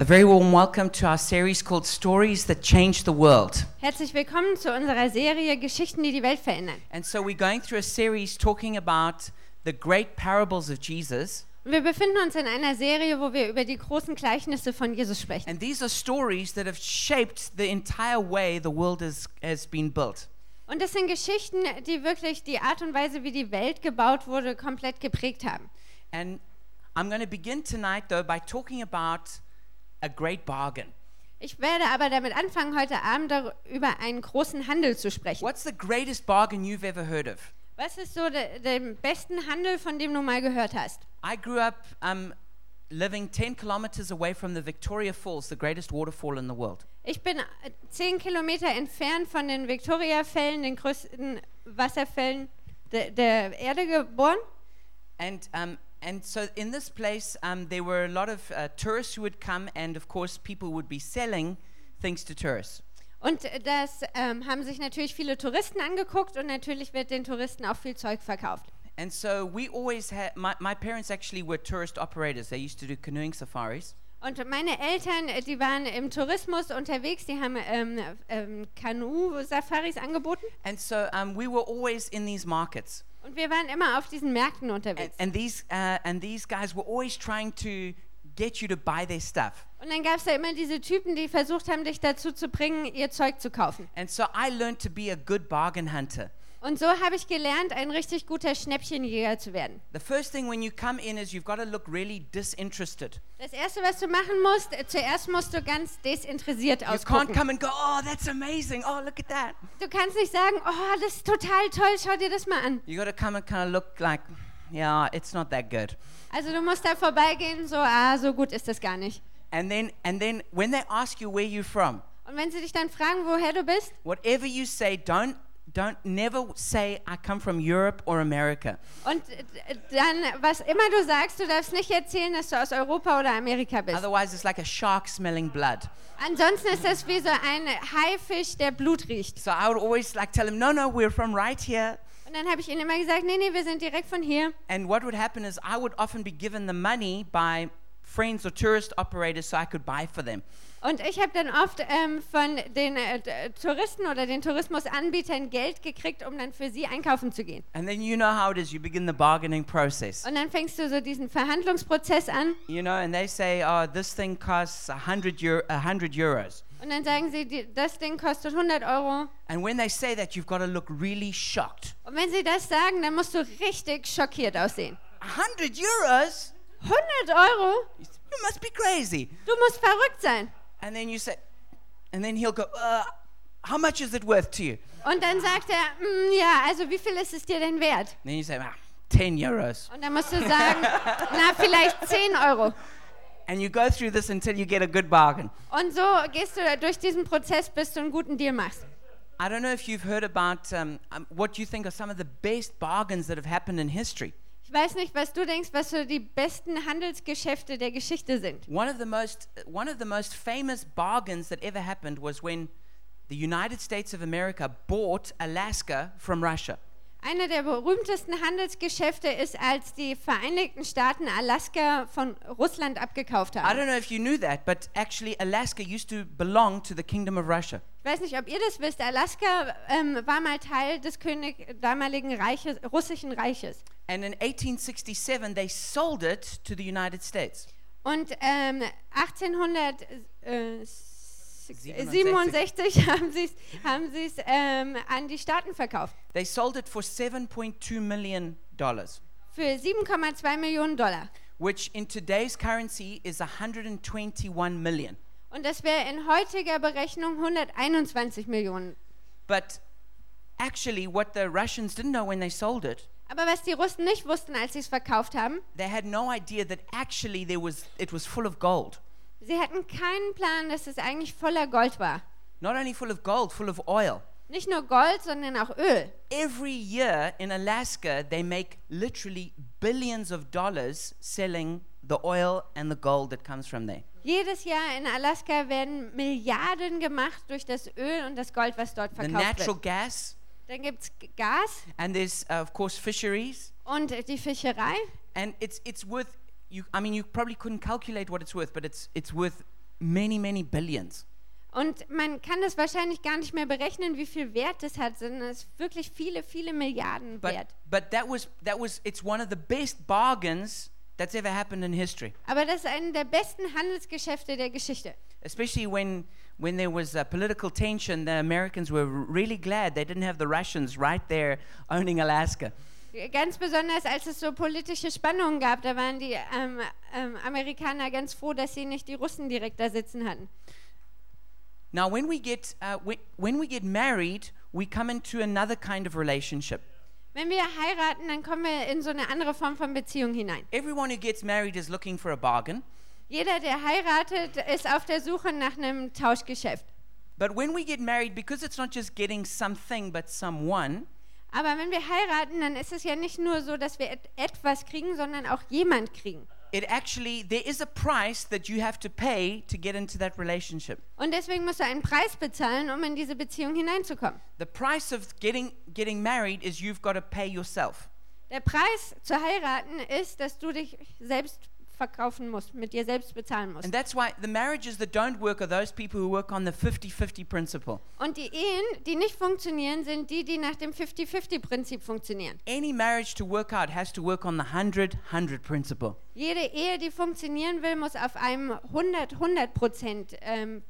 A very warm welcome to our series called Stories That Changed the World. Herzlich willkommen zu unserer Serie Geschichten, die die Welt verändern. And so we're going through a series talking about the great parables of Jesus. Und wir befinden uns in einer Serie, wo wir über die großen Gleichnisse von Jesus sprechen. And these are stories that have shaped the entire way the world has, has been built. Und das sind Geschichten, die wirklich die Art und Weise, wie die Welt gebaut wurde, komplett geprägt haben. And I'm going to begin tonight, though, by talking about a great bargain. Ich werde aber damit anfangen, heute Abend über einen großen Handel zu sprechen. What's the greatest bargain you've ever heard of? Was ist so der, der besten Handel, von dem du mal gehört hast? I grew up um, living 10 kilometers away from the Victoria Falls, the greatest waterfall in the world. Ich bin äh, zehn Kilometer entfernt von den Victoria-Fällen, den größten Wasserfällen de, der Erde geboren. And um, and so in this place, um, there were a lot of uh, tourists who would come, and of course, people would be selling things to tourists. Und das ähm, haben sich natürlich viele Touristen angeguckt und natürlich wird den Touristen auch viel Zeug verkauft. And so we always had. My, my parents actually were tourist operators. They used to do canoeing safaris. Und meine Eltern, äh, die waren im Tourismus unterwegs, die haben ähm, ähm, Kanu-Safaris angeboten And so um, we were always in these markets. Und wir waren immer auf diesen Märkten And, unterwegs. and these uh, and these guys were always trying to get you to buy their stuff. Und dann gab es da immer diese Typen, die versucht haben, dich dazu zu bringen, ihr Zeug zu kaufen. And so I learned to be a good bargain hunter. Und so habe ich gelernt, ein richtig guter Schnäppchenjäger zu werden. The first thing when you come in is you've got to look really disinterested. Das Erste, was du machen musst, äh, zuerst musst du ganz desinteressiert You can't ausgucken. come and go, oh, that's amazing. Oh, look at that. Du kannst nicht sagen, oh, das ist total toll, schau dir das mal an. You got to come and kind of look like, yeah, it's not that good. Also du musst da vorbeigehen, so, ah, so gut ist das gar nicht. And then, and then when they ask you where you're from, Und wenn sie dich dann fragen, woher du bist, whatever you say, don't, don't never say I come from Europe or America. und äh, dann, was immer du sagst, du darfst nicht erzählen, dass du aus Europa oder Amerika bist. Otherwise, it's like a shark smelling blood. Ansonsten ist das wie so ein Haifisch, der Blut riecht. So I would always like tell them, no, no, we're from right here. Und dann habe ich ihnen immer gesagt, nee, nee, wir sind direkt von hier. And what would happen is I would often be given the money by friends or tourist operators so I could buy for them. Und ich habe dann oft ähm, von den äh, Touristen oder den Tourismusanbietern Geld gekriegt, um dann für sie einkaufen zu gehen. And then you know how it is. You begin the bargaining process. Und dann fängst du so diesen Verhandlungsprozess an. You know, and they say, oh, this thing costs 100, Euro, 100 euros. Und dann sagen sie, die, das Ding kostet 100 Euro. And when they say that, you've got to look really shocked. Und wenn sie das sagen, dann musst du richtig schockiert aussehen. 100 euros? 100 Euro? You must be crazy. Du musst verrückt sein. And then you say, and then he'll go, uh, how much is it worth to you? Und dann sagt er, "Mm, ja, also wie viel ist es dir denn wert? then you say, ah, 10 euros. Und dann musst du sagen, na, vielleicht 10 Euro. And you go through this until you get a good bargain. Und so gehst du durch diesen Prozess, bis du einen guten Deal machst. I don't know if you've heard about um, um, what you think are some of the best bargains that have happened in history. Ich weiß nicht, was du denkst, was so die besten Handelsgeschäfte der Geschichte sind. One of the most one of the most famous bargains that ever happened was when the United States of America bought Alaska from Russia. Einer der berühmtesten Handelsgeschäfte ist, als die Vereinigten Staaten Alaska von Russland abgekauft I haben. don't know if you knew that, but actually Alaska used to belong to the Kingdom of Russia. Ich weiß nicht, ob ihr das wisst. Alaska ähm, war mal Teil des König damaligen Reiches, russischen Reiches. And in 1867 they sold it to the United States. Und ähm, 1867 haben sie es haben sie's, ähm, an die Staaten verkauft. They sold it for 7.2 million dollars, Für 7,2 Millionen Dollar. which in today's currency is 121 million. Und das wäre in heutiger Berechnung 121 Millionen. But actually what the Russians didn't know when they sold it Aber was die Russen nicht wussten, als sie es verkauft haben, they had no idea that actually there was it was full of gold sie hatten keinen Plan, dass es eigentlich voller Gold war. not only full of gold full of oil Nicht nur Gold, sondern auch Öl. every year in alaska they make literally billions of dollars selling the oil and the gold that comes from there Jedes Jahr in Alaska werden Milliarden gemacht durch das Öl und das Gold, was dort the verkauft natural wird. gas Dann gibt es Gas and there's uh, of course fisheries und die Fischerei. and it's it's worth you i mean you probably couldn't calculate what it's worth but it's it's worth many, many billions. Und man kann das wahrscheinlich gar nicht mehr berechnen, wie viel Wert das hat, sondern es ist wirklich viele, viele Milliarden But, wert. but that was that was it's one of the best bargains that's ever happened in history. Aber das ist eine der besten Handelsgeschäfte der Geschichte. Especially when when there was uh, political tension, the Americans were really glad they didn't have the Russians right there owning Alaska. Ganz besonders, als es so politische Spannungen gab, da waren die ähm, ähm, Amerikaner ganz froh, dass sie nicht die Russen direkt da sitzen hatten. Now, when we get uh, when, when we get married, we come into another kind of relationship. Wenn wir heiraten, dann kommen wir in so eine andere Form von Beziehung hinein. Everyone who gets married is looking for a bargain. Jeder, der heiratet, ist auf der Suche nach einem Tauschgeschäft. But when we get married, because it's not just getting something but someone, Aber wenn wir heiraten, dann ist es ja nicht nur so, dass wir et etwas kriegen, sondern auch jemand kriegen. it actually there is a price that you have to pay to get into that relationship. Und deswegen musst du einen Preis bezahlen, um in diese Beziehung hineinzukommen. The price of getting getting married is you've got to pay yourself. Der Preis zu heiraten ist, dass du dich selbst verkaufen musst, mit dir selbst bezahlen musst. And that's why the marriages that don't work are those people who work on the 50-50 principle. Und die Ehen, die nicht funktionieren, sind die, die nach dem 50-50-Prinzip funktionieren. Any marriage to work out has to work on the 100-100 principle. Jede Ehe, die funktionieren will, muss auf einem 100-100% ähm,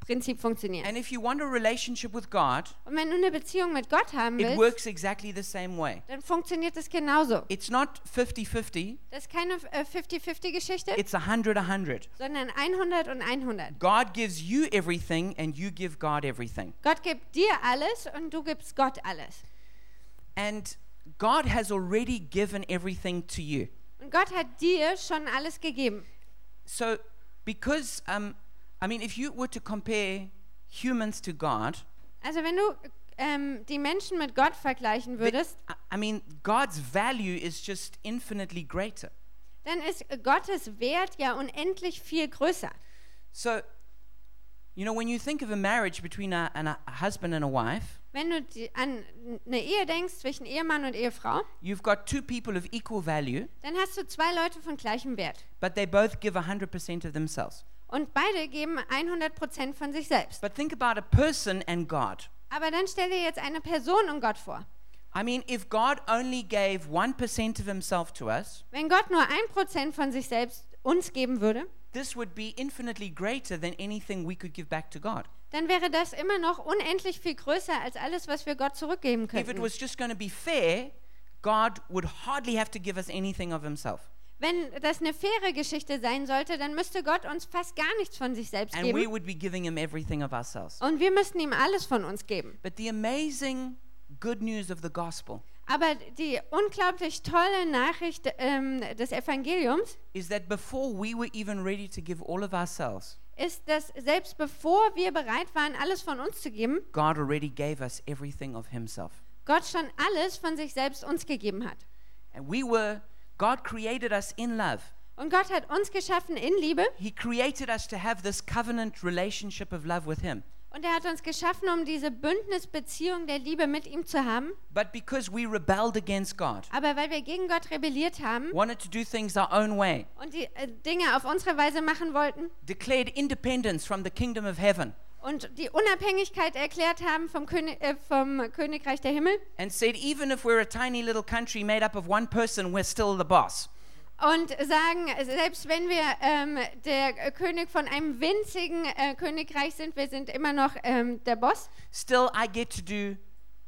Prinzip funktionieren. And if you want a relationship with God, Und wenn du eine Beziehung mit Gott haben it willst, works exactly the same way. dann funktioniert es genauso. It's not 50-50, Das ist keine äh, 50-50-Geschichte, it's 100-100. sondern 100 und 100. God gives you everything and you give God everything. Gott gibt dir alles und du gibst Gott alles. And God has already given everything to you. Und Gott hat dir schon alles gegeben. So, because, um, I mean, if you were to compare humans to God, Also wenn du ähm, die Menschen mit Gott vergleichen the- würdest, I- I mean, God's value is just infinitely greater. dann ist Gottes Wert ja unendlich viel größer. So, you know, when you think of a marriage between a, an, a husband and a wife, Wenn du die, an eine Ehe denkst zwischen Ehemann und Ehefrau, you've got two people of equal value, dann hast du zwei Leute von gleichem Wert. but they both give 100% of themselves. Und beide geben 100% von sich selbst. But think about a person and God. Aber dann stell dir jetzt eine Person und Gott vor. I mean, if God only gave 1% of himself to us, Wenn Gott nur 1% von sich selbst uns geben würde, this would be infinitely greater than anything we could give back to God. dann wäre das immer noch unendlich viel größer als alles, was wir Gott zurückgeben If it könnten. was just going to be fair, God would hardly have to give us anything of himself. Wenn das eine faire Geschichte sein sollte, dann müsste Gott uns fast gar nichts von sich selbst And we geben. would be giving him everything of ourselves. Und wir müssten ihm alles von uns geben. But the amazing good news of the gospel Aber die unglaublich tolle Nachricht ähm, des Evangeliums is that before we were even ready to give all of ourselves, ist, dass selbst bevor wir bereit waren, alles von uns zu geben, God already gave us everything of himself. Gott schon alles von sich selbst uns gegeben hat. And we were, God created us in love. Und Gott hat uns geschaffen in Liebe He created us to have this covenant relationship of love with Him. und er hat uns geschaffen, um diese Bündnisbeziehung der Liebe mit ihm zu haben. But because we rebelled against God, Aber weil wir gegen Gott rebelliert haben wanted to do things our own way, und die äh, Dinge auf unsere Weise machen wollten declared independence from the kingdom of heaven, und die Unabhängigkeit erklärt haben vom, König, äh, vom Königreich der Himmel and said, even if we're a tiny little country made up of one person, we're still the boss. und sagen, selbst wenn wir ähm, der König von einem winzigen äh, Königreich sind, wir sind immer noch ähm, der Boss, Still, I get to do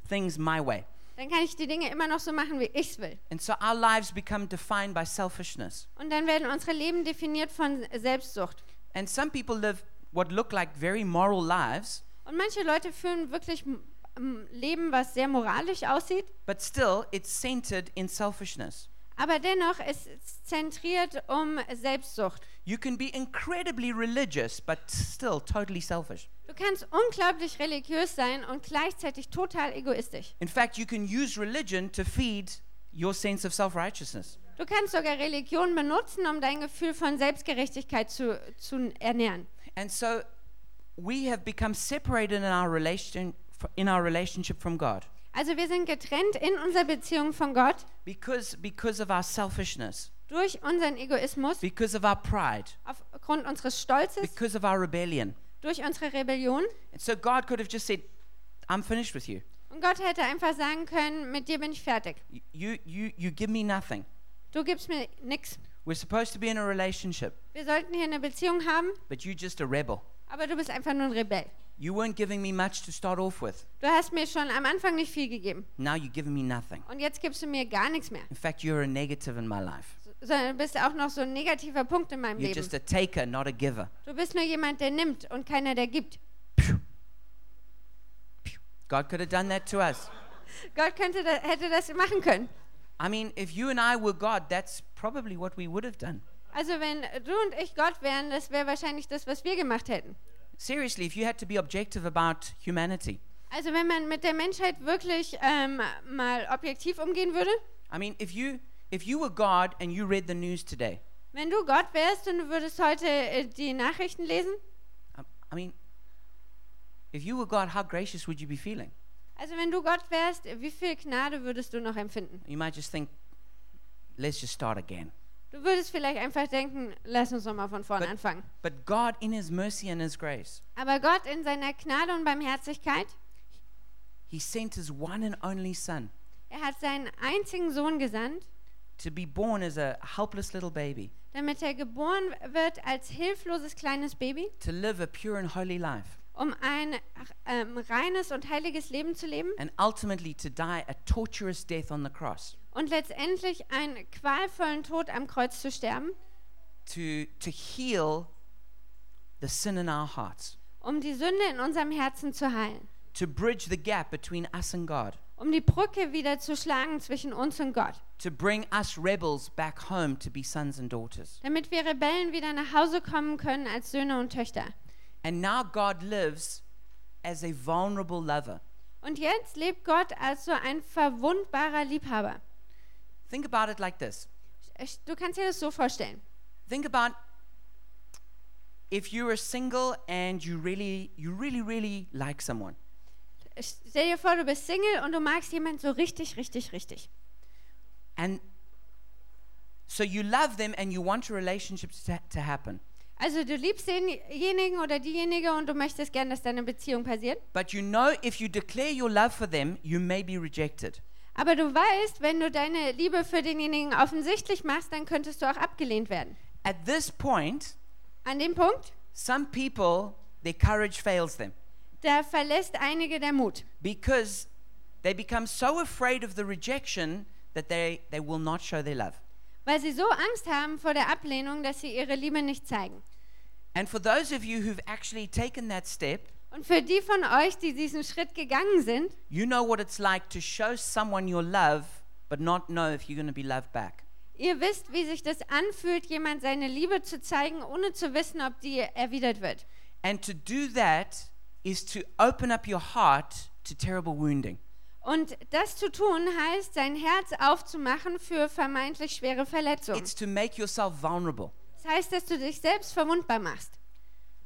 things my way. dann kann ich die Dinge immer noch so machen, wie ich es will. And so our lives become defined by selfishness. Und dann werden unsere Leben definiert von Selbstsucht. And some people live what look like very moral lives, Und manche Leute führen wirklich ein Leben, was sehr moralisch aussieht, but still it's centered in selfishness. aber dennoch ist es zentriert um Selbstsucht. You can be incredibly religious, but still totally selfish. Du kannst unglaublich religiös sein und gleichzeitig total egoistisch. In fact, you can use religion to feed your sense of self righteousness. Du kannst sogar Religion benutzen, um dein Gefühl von Selbstgerechtigkeit zu, zu ernähren. And so we have become separated in our, relation, in our relationship from God Also wir sind getrennt in unserer Beziehung von Gott, because, because of our selfishness. durch unseren Egoismus, because of our pride, aufgrund unseres Stolzes, because of our rebellion. durch unsere Rebellion. And so God could have just said, I'm finished with you. Und Gott hätte einfach sagen können, mit dir bin ich fertig. You, you, you give me nothing. Du gibst mir nichts. We're supposed to be in a relationship, Wir sollten hier eine Beziehung haben, but you're just a rebel. aber du bist einfach nur ein Rebell. You weren't giving me much to start off with. Du hast mir schon am Anfang nicht viel gegeben. Now you're giving me nothing. Und jetzt gibst du mir gar nichts mehr. In fact, you're a negative in my life. Sondern du bist auch noch so ein negativer Punkt in meinem You're Leben. just a taker, not a giver. Du bist nur jemand, der nimmt und keiner, der gibt. God could have done that to us. Gott könnte da, hätte das machen können. I mean, if you and I were God, that's probably what we would have done. Also wenn du und ich Gott wären, das wäre wahrscheinlich das, was wir gemacht hätten. Seriously, if you had to be objective about humanity, Also wenn man mit der Menschheit wirklich ähm, mal objektiv umgehen würde, I mean, if you if you were God and you read the news today, wenn du Gott wärst und du würdest heute äh, die Nachrichten lesen, I, I mean, if you were God, how gracious would you be feeling? Also wenn du Gott wärst, wie viel Gnade würdest du noch empfinden? You might just think, let's just start again. Du würdest vielleicht einfach denken, lass uns noch mal von vorne But- anfangen. But God, in His mercy and His grace, Aber Gott in seiner Gnade und Barmherzigkeit, He sent His one and only Son er hat seinen einzigen Sohn gesandt, to be born as a helpless little baby, damit er geboren wird als hilfloses kleines Baby, to live a pure and holy life, um ein ähm, reines und heiliges Leben zu leben. And ultimately to die a torturous death on the cross, und letztendlich einen qualvollen Tod am Kreuz zu sterben, to, to heal the sin in our hearts, um die Sünde in unserem Herzen zu heilen, to bridge the gap between us and God, um die Brücke wieder zu schlagen zwischen uns und Gott, to bring us rebels back home to be sons and daughters. damit wir Rebellen wieder nach Hause kommen können als Söhne und Töchter. And now God lives as a vulnerable lover. Und jetzt lebt Gott als so ein verwundbarer Liebhaber. Think about it like this. Du kannst dir das so vorstellen. Think about if you are single and you really, you really, really like someone. Stell dir vor, du bist Single und du magst jemanden so richtig, richtig, richtig. And so you love them and you want a relationship to, to happen. Also du liebst denjenigen oder diejenige und du möchtest gern, dass deine Beziehung passiert. But you know if you declare your love for them, you may be rejected. Aber du weißt, wenn du deine Liebe für denjenigen offensichtlich machst, dann könntest du auch abgelehnt werden. At this point, An dem Punkt, some people, their courage fails them da verlässt einige der Mut. because they become so afraid of the rejection that they, they will not show their love. Weil sie so Angst haben vor der Ablehnung, dass sie ihre Liebe nicht zeigen. And for those of you who've actually taken that step, Und für die von euch, die diesen Schritt gegangen sind, you know what it's like to show someone your love but not know if you're going to be loved back. ihr wisst, wie sich das anfühlt, jemand seine Liebe zu zeigen, ohne zu wissen, ob die erwidert wird. And to do that is to open up your heart to terrible wounding. Und das zu tun heißt, sein Herz aufzumachen für vermeintlich schwere Verletzungen. It's to make yourself vulnerable. Das heißt, dass du dich selbst verwundbar machst.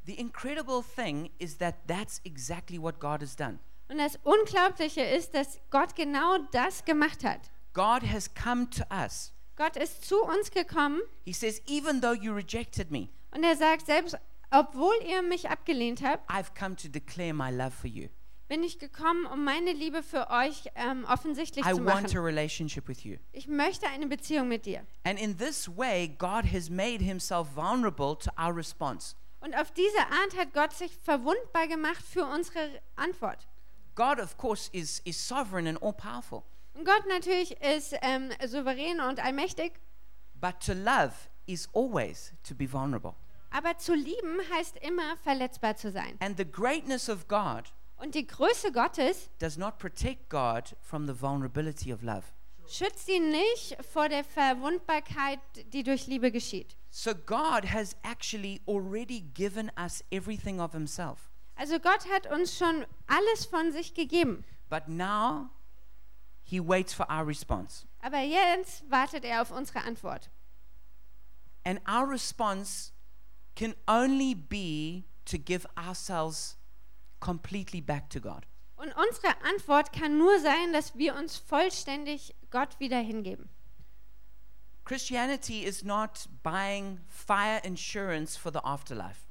The incredible thing is that that's exactly what God has done. Und das Unglaubliche ist, dass Gott genau das gemacht hat. God has come to us. Gott ist zu uns gekommen He says, Even though you rejected me, und er sagt selbst, obwohl ihr mich abgelehnt habt, I've come to declare my love for you. Bin ich gekommen, um meine Liebe für euch ähm, offensichtlich I zu want a machen. relationship with you. Ich möchte eine Beziehung mit dir. And in this way, God has made himself vulnerable to our response. Und auf diese Art hat Gott sich verwundbar gemacht für unsere Antwort. God, of course, is, is sovereign and all powerful. Und Gott natürlich ist ähm, souverän und allmächtig, But to love is always to be vulnerable. aber zu lieben heißt immer verletzbar zu sein. And the greatness of God Und die Größe Gottes does not protect God from the vulnerability of love. schützt ihn nicht vor der Verwundbarkeit, die durch Liebe geschieht. So God has actually already given us everything of himself. Also Gott hat uns schon alles von sich gegeben. But now he waits for our response. Aber jetzt wartet er auf unsere Antwort. And our response can only be to give ourselves completely back to God. Und unsere Antwort kann nur sein, dass wir uns vollständig Gott wieder hingeben. Christianity is not buying fire insurance for the afterlife.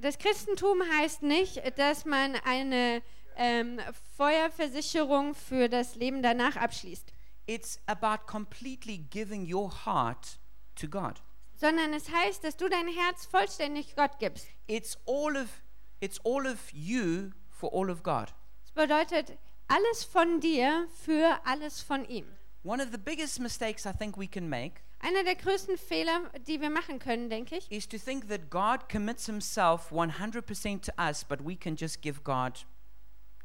Das Christentum heißt nicht, dass man eine ähm, Feuerversicherung für das Leben danach abschließt, It's about completely giving your heart to God. sondern es heißt, dass du dein Herz vollständig Gott gibst. It's all of it's all of you for all of God. Es bedeutet alles von dir für alles von ihm. One of the biggest mistakes I think we can make Einer der größten Fehler, die wir machen können, denke ich, is to think that God commits himself 100% to us, but we can just give God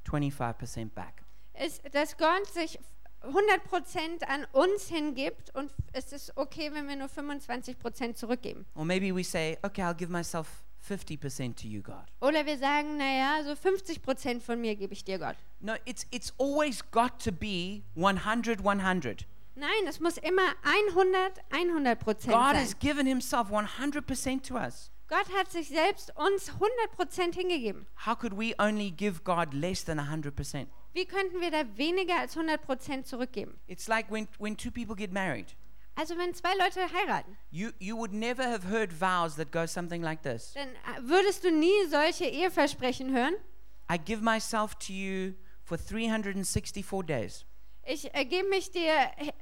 25% back. ist, dass Gott sich 100% an uns hingibt und es ist okay, wenn wir nur 25% zurückgeben. Or maybe we say, okay, I'll give myself 50% to you, God. Oder wir sagen, naja, so 50% von mir gebe ich dir, Gott. No, it's, it's always got to be 100 100. Nein, es muss immer 100, 100 Prozent God sein. has given himself 100% to us. Gott hat sich selbst uns 100 Prozent hingegeben. How could we only give God less than 100%? Wie könnten wir da weniger als 100 Prozent zurückgeben? It's like when, when two people get married. Also wenn zwei Leute heiraten, You, you would never have heard vows that go something like this dann äh, würdest du nie solche Eheversprechen hören. I give myself to you for 364 days, Ich äh, gebe mich dir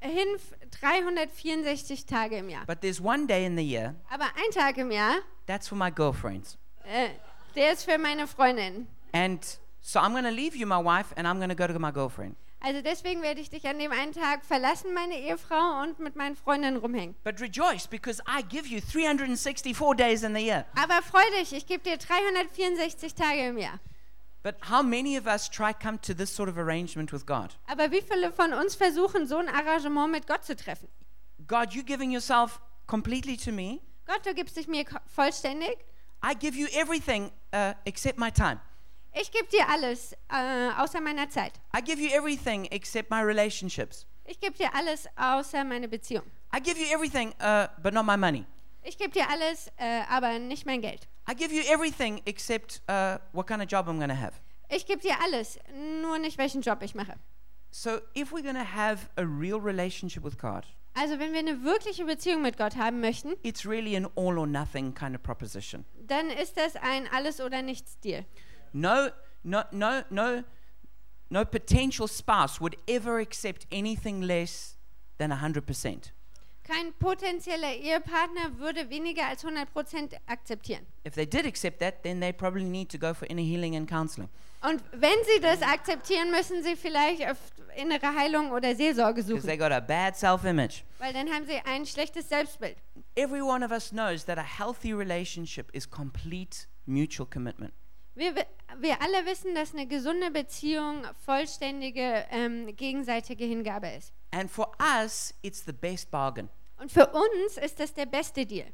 hin f- 364 Tage im Jahr. but there's one day in the year Aber ein Tag im Jahr, that's for my girlfriends. äh, der ist für meine Freundin. And so I'm going to leave you, my wife, and I'm going to go to my girlfriend. Also deswegen werde ich dich an dem einen Tag verlassen, meine Ehefrau, und mit meinen Freundinnen rumhängen. But rejoice because I give you 364 days in the year. Aber freu dich, ich gebe dir 364 Tage im Jahr. But how many of us try come to this sort of arrangement with God? Aber wie viele von uns versuchen, so ein Arrangement mit Gott zu treffen? God, you giving yourself completely to me. Gott, du gibst dich mir vollständig. I give you everything uh, except my time. Ich gebe dir alles, äh, außer meiner Zeit. I give you everything except my relationships. Ich gebe dir alles, außer meine Beziehung. I give you everything, uh, but not my money. Ich gebe dir alles, äh, aber nicht mein Geld. I give you everything except uh, what kind of job I'm going to have. Ich gebe dir alles, nur nicht welchen Job ich mache. So, if we're going to have a real relationship with God, Also wenn wir eine wirkliche Beziehung mit Gott haben möchten, it's really an all or nothing kind of proposition. dann ist das ein Alles- oder Nichts-Deal. No, no, no, no, no potential spouse would ever accept anything less than 100%. Kein potenzieller Ehepartner würde weniger als 100% akzeptieren. If they did accept that, then they probably need to go for inner healing and counseling. Und wenn sie das akzeptieren, müssen sie vielleicht auf innere Heilung oder Seelsorge Because suchen, they got a bad self image. weil dann haben sie ein schlechtes Selbstbild. Every one of us knows that a healthy relationship is complete mutual commitment. Wir, wi- wir alle wissen, dass eine gesunde Beziehung vollständige ähm, gegenseitige Hingabe ist. And for us, it's the best bargain. Und für uns ist das der beste Deal.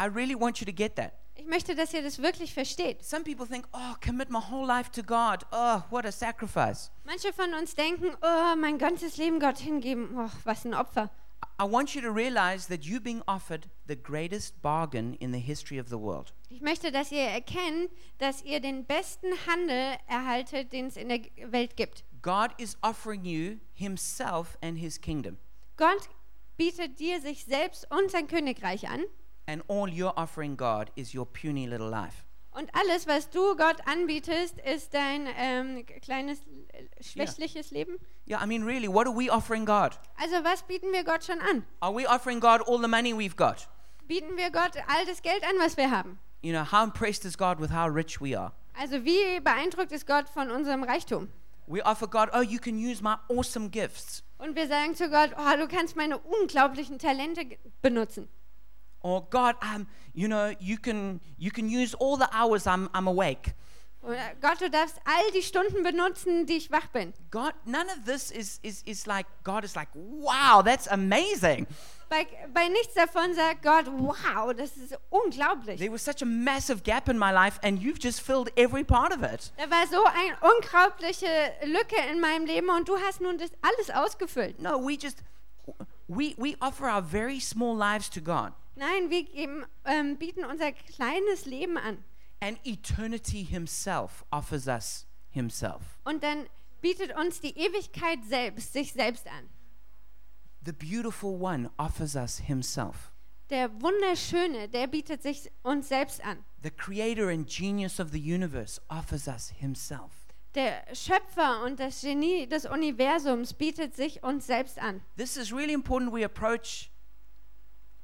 I really want you to get that. Ich möchte, dass ihr das wirklich versteht. Some people think, oh, commit my whole life to God. Oh, what a sacrifice. Manche von uns denken, oh, mein ganzes Leben Gott hingeben, oh, was ein Opfer. I want you to realize that you're being offered the greatest bargain in the history of the world. Ich möchte, dass ihr erkennt, dass ihr den besten Handel erhaltet, den es in der Welt gibt. God is offering you Himself and His kingdom. Gott bietet dir sich selbst und sein Königreich an. And all you're offering God is your puny little life. Und alles, was du Gott anbietest, ist dein ähm, kleines, äh, schwächliches Leben. Yeah, I mean, really, what are we offering God? Also was bieten wir Gott schon an? Are we offering God all the money we've got? Bieten wir Gott all das Geld an, was wir haben? You know, how impressed is God with how rich we are? Also wie beeindruckt ist Gott von unserem Reichtum? We offer God, oh, you can use my awesome gifts. Und wir sagen zu Gott, oh, du kannst meine unglaublichen Talente benutzen. Or God, um, you know, you can you can use all the hours I'm I'm awake. Oder Gott, du darfst all die Stunden benutzen, die ich wach bin. God, none of this is is is like God is like, wow, that's amazing. Bei, bei nichts davon sagt Gott, wow, das ist unglaublich. There was such a massive gap in my life, and you've just filled every part of it. Da war so eine unglaubliche Lücke in meinem Leben und du hast nun das alles ausgefüllt. No, we just we we offer our very small lives to God, Nein, wir geben, ähm, bieten unser kleines Leben an. And eternity Himself offers us Himself. Und dann bietet uns die Ewigkeit selbst sich selbst an. the beautiful one offers us himself. Der Wunderschöne, der bietet sich uns selbst an. The creator and genius of the universe offers us himself. Der Schöpfer und das Genie des Universums bietet sich uns selbst an. This is really important we approach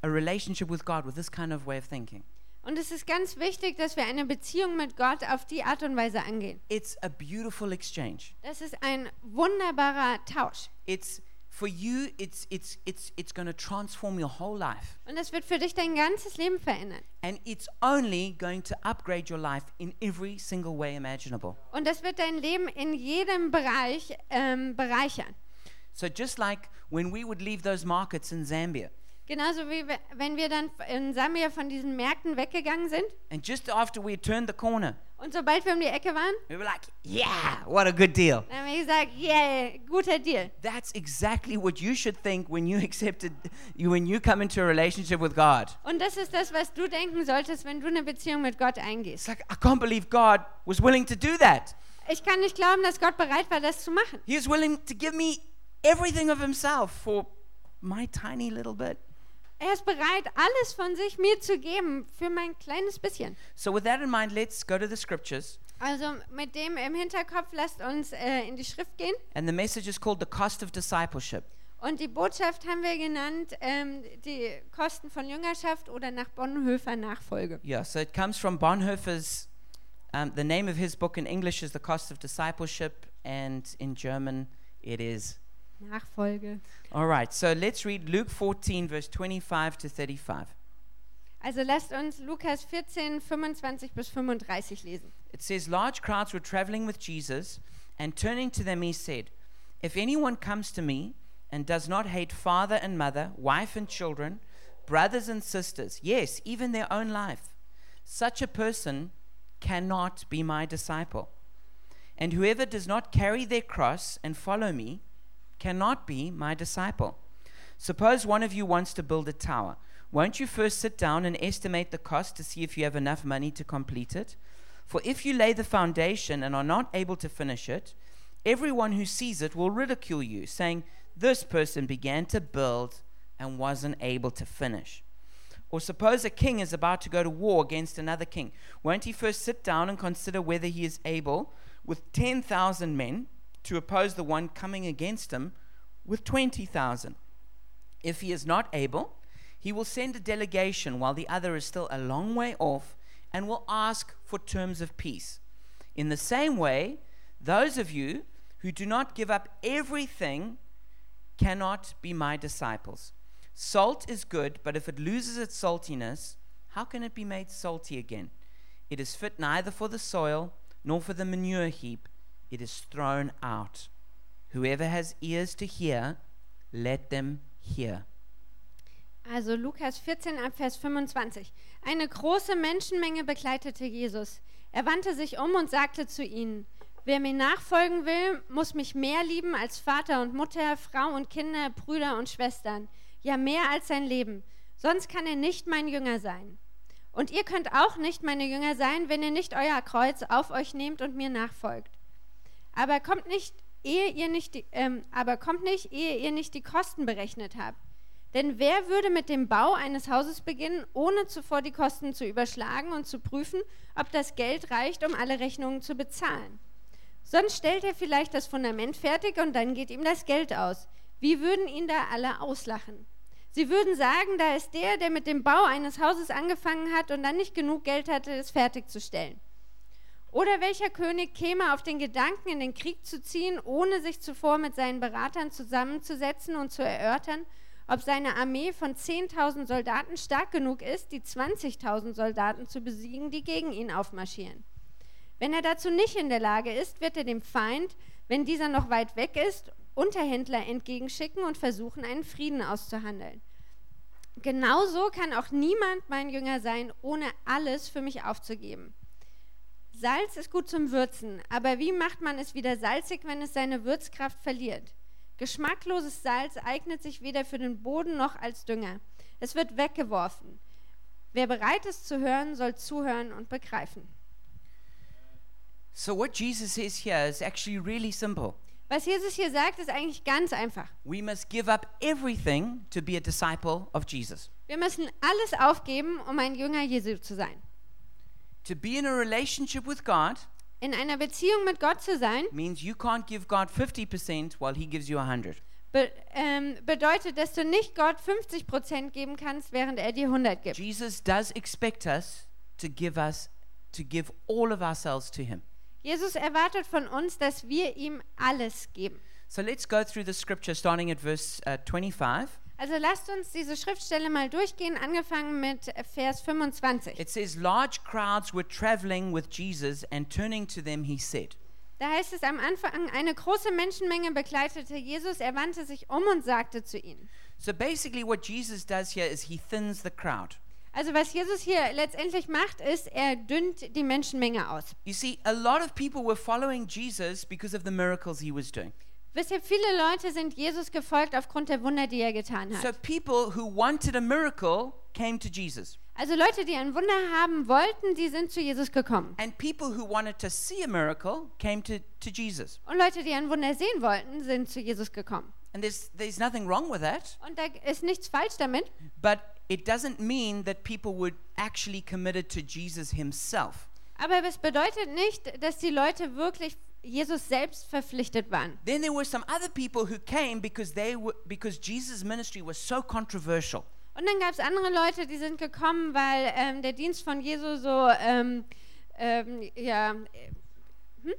a relationship with God with this kind of way of thinking. Und es ist ganz wichtig, dass wir eine Beziehung mit Gott auf die Art und Weise angehen. It's a beautiful exchange. Das ist ein wunderbarer Tausch. It's for you it's it's it's it's going to transform your whole life. Und das wird für dich dein ganzes Leben verändern. And it's only going to upgrade your life in every single way imaginable. Und das wird dein Leben in jedem Bereich ähm, bereichern. So just like when we would leave those markets in Zambia, Genauso wie wir, wenn wir dann in Sambia von diesen Märkten weggegangen sind and just after we turned the corner, und sobald wir um die Ecke waren, we were like, "Yeah, what a good deal." dann haben wir gesagt, yeah, guter Deal. That's exactly what you should think when you accepted when you come into a relationship with God. Und das ist das, was du denken solltest, wenn du eine Beziehung mit Gott eingehst. It's like I can't believe God was willing to do that. Ich kann nicht glauben, dass Gott bereit war, das zu machen. He was willing to give me everything of himself for my tiny little bit. Er ist bereit, alles von sich mir zu geben für mein kleines bisschen. So with that in mind, let's go to the scriptures. Also mit dem im Hinterkopf lasst uns äh, in die Schrift gehen. And the message is called the cost of discipleship. Und die Botschaft haben wir genannt, ähm, die Kosten von Jüngerschaft oder nach Bonhoeffer Nachfolge. Yeah, so it comes from Bonhoeffer's um, the name of his book in English is The Cost of Discipleship and in German it is Nachfolge. All right. So let's read Luke 14 verse 25 to 35. Also lasst uns Lukas 14, 25 bis 35 lesen. It says, Large crowds were traveling with Jesus, and turning to them, he said, If anyone comes to me and does not hate father and mother, wife and children, brothers and sisters, yes, even their own life, such a person cannot be my disciple. And whoever does not carry their cross and follow me cannot be my disciple. Suppose one of you wants to build a tower. Won't you first sit down and estimate the cost to see if you have enough money to complete it? For if you lay the foundation and are not able to finish it, everyone who sees it will ridicule you, saying, This person began to build and wasn't able to finish. Or suppose a king is about to go to war against another king. Won't he first sit down and consider whether he is able, with 10,000 men, to oppose the one coming against him with 20,000? If he is not able, he will send a delegation while the other is still a long way off and will ask for terms of peace. In the same way, those of you who do not give up everything cannot be my disciples. Salt is good, but if it loses its saltiness, how can it be made salty again? It is fit neither for the soil nor for the manure heap, it is thrown out. Whoever has ears to hear, let them hear. Also Lukas 14 ab Vers 25. Eine große Menschenmenge begleitete Jesus. Er wandte sich um und sagte zu ihnen, wer mir nachfolgen will, muss mich mehr lieben als Vater und Mutter, Frau und Kinder, Brüder und Schwestern, ja mehr als sein Leben. Sonst kann er nicht mein Jünger sein. Und ihr könnt auch nicht meine Jünger sein, wenn ihr nicht euer Kreuz auf euch nehmt und mir nachfolgt. Aber kommt nicht, ehe ihr nicht, die, ähm, aber kommt nicht, ehe ihr nicht die Kosten berechnet habt. Denn wer würde mit dem Bau eines Hauses beginnen, ohne zuvor die Kosten zu überschlagen und zu prüfen, ob das Geld reicht, um alle Rechnungen zu bezahlen? Sonst stellt er vielleicht das Fundament fertig und dann geht ihm das Geld aus. Wie würden ihn da alle auslachen? Sie würden sagen, da ist der, der mit dem Bau eines Hauses angefangen hat und dann nicht genug Geld hatte, es fertigzustellen. Oder welcher König käme auf den Gedanken, in den Krieg zu ziehen, ohne sich zuvor mit seinen Beratern zusammenzusetzen und zu erörtern, ob seine Armee von 10.000 Soldaten stark genug ist, die 20.000 Soldaten zu besiegen, die gegen ihn aufmarschieren. Wenn er dazu nicht in der Lage ist, wird er dem Feind, wenn dieser noch weit weg ist, Unterhändler entgegenschicken und versuchen, einen Frieden auszuhandeln. Genauso kann auch niemand mein Jünger sein, ohne alles für mich aufzugeben. Salz ist gut zum Würzen, aber wie macht man es wieder salzig, wenn es seine Würzkraft verliert? Geschmackloses Salz eignet sich weder für den Boden noch als Dünger. Es wird weggeworfen. Wer bereit ist zu hören, soll zuhören und begreifen. So, what Jesus says here is actually really simple. Was Jesus hier sagt, ist eigentlich ganz einfach. We must give up everything to be a disciple of Jesus. Wir müssen alles aufgeben, um ein Jünger Jesu zu sein. To be in a relationship with God In einer Beziehung mit Gott zu sein, means you can't give God 50% while He gives you 100. be ähm, bedeutet, dass du nicht Gott 50% geben kannst, während er dir 100 gibt. Jesus does expect us to give us to give all of ourselves to Him. Jesus erwartet von uns, dass wir ihm alles geben. So let's go through the scripture starting at verse uh, 25. Also lasst uns diese Schriftstelle mal durchgehen, angefangen mit Vers 25. It says, Large crowds were traveling with Jesus, and turning to them, he said, Da heißt es am Anfang, eine große Menschenmenge begleitete Jesus, er wandte sich um und sagte zu ihnen. So basically, what Jesus does here is he thins the crowd. Also was Jesus hier letztendlich macht, ist, er dünnt die Menschenmenge aus. You see, a lot of people were following Jesus because of the miracles he was doing. Wisst ihr, viele Leute sind Jesus gefolgt aufgrund der Wunder, die er getan So hat. people who wanted a miracle came to Jesus. Also Leute, die ein Wunder haben wollten, die sind zu Jesus gekommen. And people who wanted to see a miracle came to, to Jesus. Und Leute, die ein Wunder sehen wollten, sind zu Jesus gekommen. And there's, there's nothing wrong with that, Und da ist nichts falsch damit, but it doesn't mean that people were actually committed to Jesus himself. aber es bedeutet nicht, dass die Leute wirklich Jesus selbst verpflichtet waren. Then there were some other people who came because they were because Jesus' ministry was so controversial. Und dann gab es andere Leute, die sind gekommen, weil ähm, der Dienst von Jesu so ähm, ähm, ja, hm?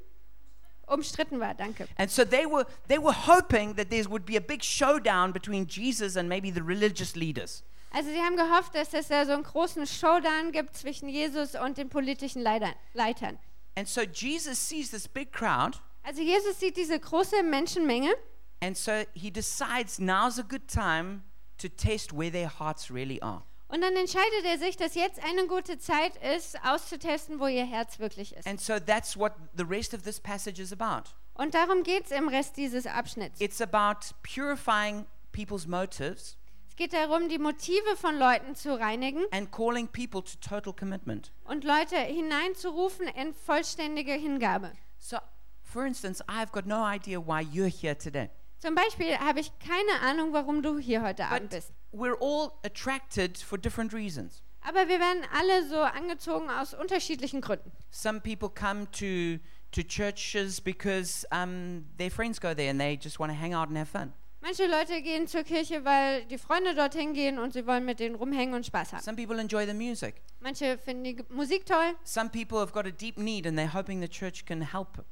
umstritten war. Danke. And so they were they were hoping that there would be a big showdown between Jesus and maybe the religious leaders. Also sie haben gehofft, dass es da so einen großen Showdown gibt zwischen Jesus und den politischen Leiter- Leitern. And so Jesus sees this big crowd Also Jesus sieht diese große Menschenmenge and so he decides now's a good time to test where their hearts really are. und dann entscheidet er sich, dass jetzt eine gute Zeit ist, auszutesten, wo ihr Herz wirklich ist. And so that's what the rest of this passage is about. Und darum geht es im Rest dieses Abschnitts. It's about purifying people's motives Es geht darum, die Motive von Leuten zu reinigen and calling people to total commitment. und Leute hineinzurufen in vollständige Hingabe. So, for instance, I've got no idea why you're here today. Zum Beispiel habe ich keine Ahnung, warum du hier heute Abend But bist. we're all attracted for different reasons. Aber wir werden alle so angezogen aus unterschiedlichen Gründen. Some people come to to churches because um, their friends go there and they just want to hang out and have fun. Manche Leute gehen zur Kirche, weil die Freunde dorthin gehen und sie wollen mit denen rumhängen und Spaß haben. Some people enjoy the music. Manche finden die Musik toll, Some people have got a deep need and they're hoping the church can help.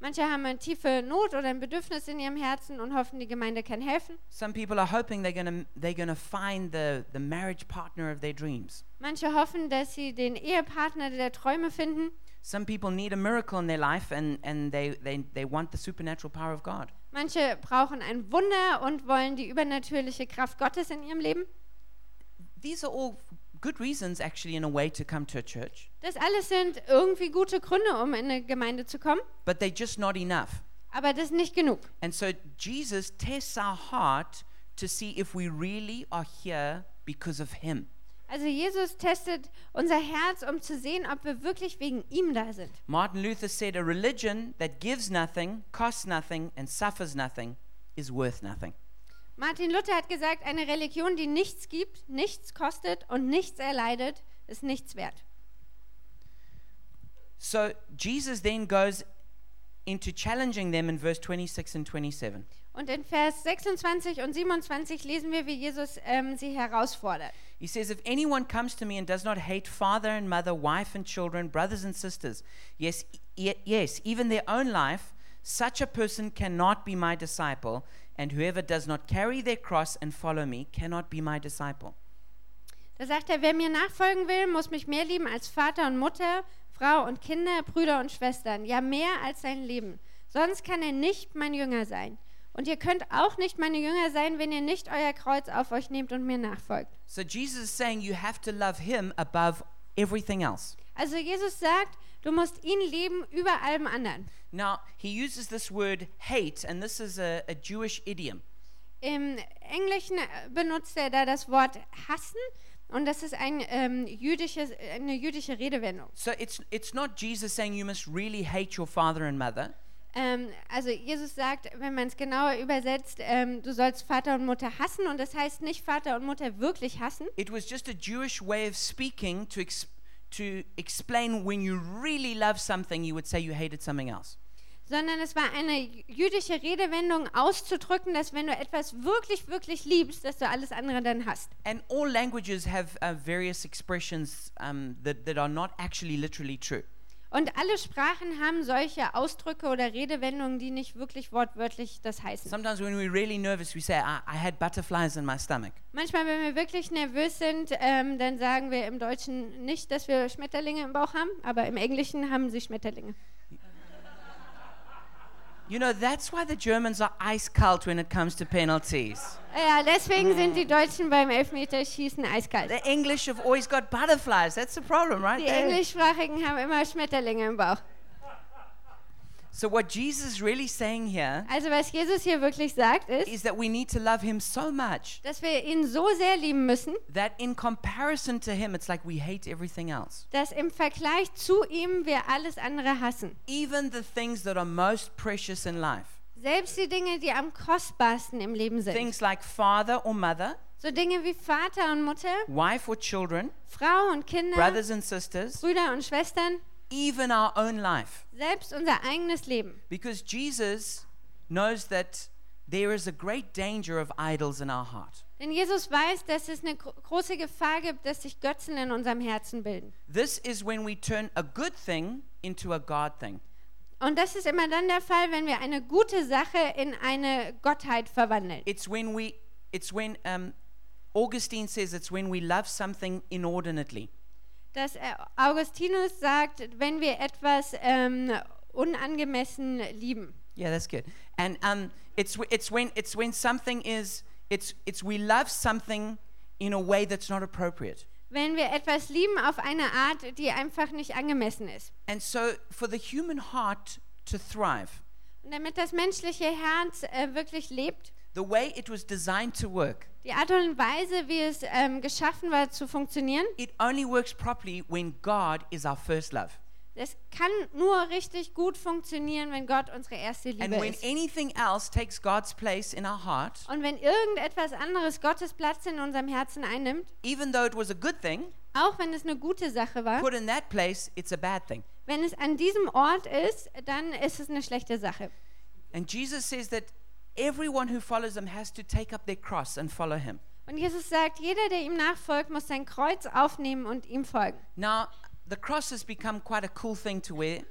manche haben eine tiefe Not oder ein Bedürfnis in ihrem Herzen und hoffen, die Gemeinde kann helfen. Some people are hoping they're to they're to find the the marriage partner of their dreams. Manche hoffen, dass sie den Ehepartner der Träume finden. Some people need a miracle in their life and, and they, they, they want the supernatural power of God. Manche brauchen ein Wunder und wollen die übernatürliche Kraft Gottes in ihrem Leben. These are all good reasons, actually, in a way, to come to a church, Das alles sind irgendwie gute Gründe, um in eine Gemeinde zu kommen, but they're just not enough. aber das ist nicht genug. And so Jesus tests our heart to see if we really are here because of Him. Also Jesus testet unser Herz, um zu sehen, ob wir wirklich wegen ihm da sind. Martin Luther said, A religion that gives nothing, costs nothing, and suffers nothing is worth nothing. Martin Luther hat gesagt, eine Religion, die nichts gibt, nichts kostet und nichts erleidet, ist nichts wert. So Jesus then goes into challenging them in verse 26 and 27. Und in Vers 26 und 27 lesen wir, wie Jesus ähm, sie herausfordert. He says, If anyone comes to me and does not hate father and mother, wife and children, brothers and sisters, yes, e- yes, even their own life, such a person cannot be my disciple, and whoever does not carry their cross and follow me cannot be my disciple. Da sagt er, wer mir nachfolgen will, muss mich mehr lieben als Vater und Mutter, Frau und Kinder, Brüder und Schwestern, ja mehr als sein Leben. Sonst kann er nicht mein Jünger sein. Und ihr könnt auch nicht meine Jünger sein, wenn ihr nicht euer Kreuz auf euch nehmt und mir nachfolgt. So Jesus is saying you have to love him above everything else. Also Jesus sagt, du musst ihn lieben über allem anderen. Now, he uses this word hate, and this is a, a Jewish idiom. Im Englischen äh, benutzt er da das Wort hassen und das ist ein, ähm, jüdisches, eine jüdische Redewendung. So it's, it's not Jesus saying you must really hate your father and mother. Ähm, also Jesus sagt, wenn man es genauer übersetzt, ähm, du sollst Vater und Mutter hassen und das heißt nicht Vater und Mutter wirklich hassen, It was just a Jewish way of speaking to, ex- to explain when you really love something, you would say you hated something else. sondern es war eine jüdische Redewendung auszudrücken, dass wenn du etwas wirklich, wirklich liebst, dass du alles andere dann hast. And all languages have uh, various expressions um, that, that are not actually literally true. Und alle Sprachen haben solche Ausdrücke oder Redewendungen, die nicht wirklich wortwörtlich das heißen. Sometimes when we're really nervous, we say, I, I had butterflies in my stomach. Manchmal, wenn wir wirklich nervös sind, ähm, dann sagen wir im Deutschen nicht, dass wir Schmetterlinge im Bauch haben, aber im Englischen haben sie Schmetterlinge. You know, that's why the Germans are ice cold when it comes to penalties. Ja, deswegen sind die Deutschen beim Elfmeterschießen eiskalt. The English have always got butterflies. That's the problem, right? Die. Englischsprachigen haben immer Schmetterlinge im Bauch. So, what Jesus is really saying here Also was Jesus hier wirklich sagt, ist, is that we need to love him so much dass wir ihn so sehr lieben müssen, that in comparison to him, it's like we hate everything else. dass im Vergleich zu ihm wir alles andere hassen. Even the things that are most precious in life. Selbst die Dinge, die am kostbarsten im Leben sind. Things like father or mother, So Dinge wie Vater und Mutter, wife or children, Frau und Kinder, brothers and sisters, Brüder und Schwestern, even our own life. selbst unser eigenes Leben. Because Jesus knows that there is a great danger of idols in our heart. Denn Jesus weiß, dass es eine gro große Gefahr gibt, dass sich Götzen in unserem Herzen bilden. This is when we turn a good thing into a God thing. Und das ist immer dann der Fall, wenn wir eine gute Sache in eine Gottheit verwandeln. It's when we, it's when, um, Augustine says it's when we love something inordinately. Dass äh, Augustinus sagt, wenn wir etwas ähm, unangemessen lieben. Yeah, that's good. And um, it's, it's, when, it's when something is, it's, it's we love something in a way that's not appropriate. Wenn wir etwas lieben auf eine Art, die einfach nicht angemessen ist. And so for the human heart to thrive, Und damit das menschliche Herz äh, wirklich lebt, the way it was designed to work, die Art und Weise, wie es ähm, geschaffen war zu funktionieren, it only works properly when God is our first love. das kann nur richtig gut funktionieren, wenn Gott unsere erste And Liebe when ist. anything else takes God's place in our heart, Und wenn irgendetwas anderes Gottes Platz in unserem Herzen einnimmt, even though it was a good thing, auch wenn es eine gute Sache war, put in that place, it's a bad thing. wenn es an diesem Ort ist, dann ist es eine schlechte Sache. And Jesus says that everyone who follows him has to take up their cross and follow him. Und Jesus sagt, jeder, der ihm nachfolgt, muss sein Kreuz aufnehmen und ihm folgen. Now, the cross has become quite a cool thing to wear.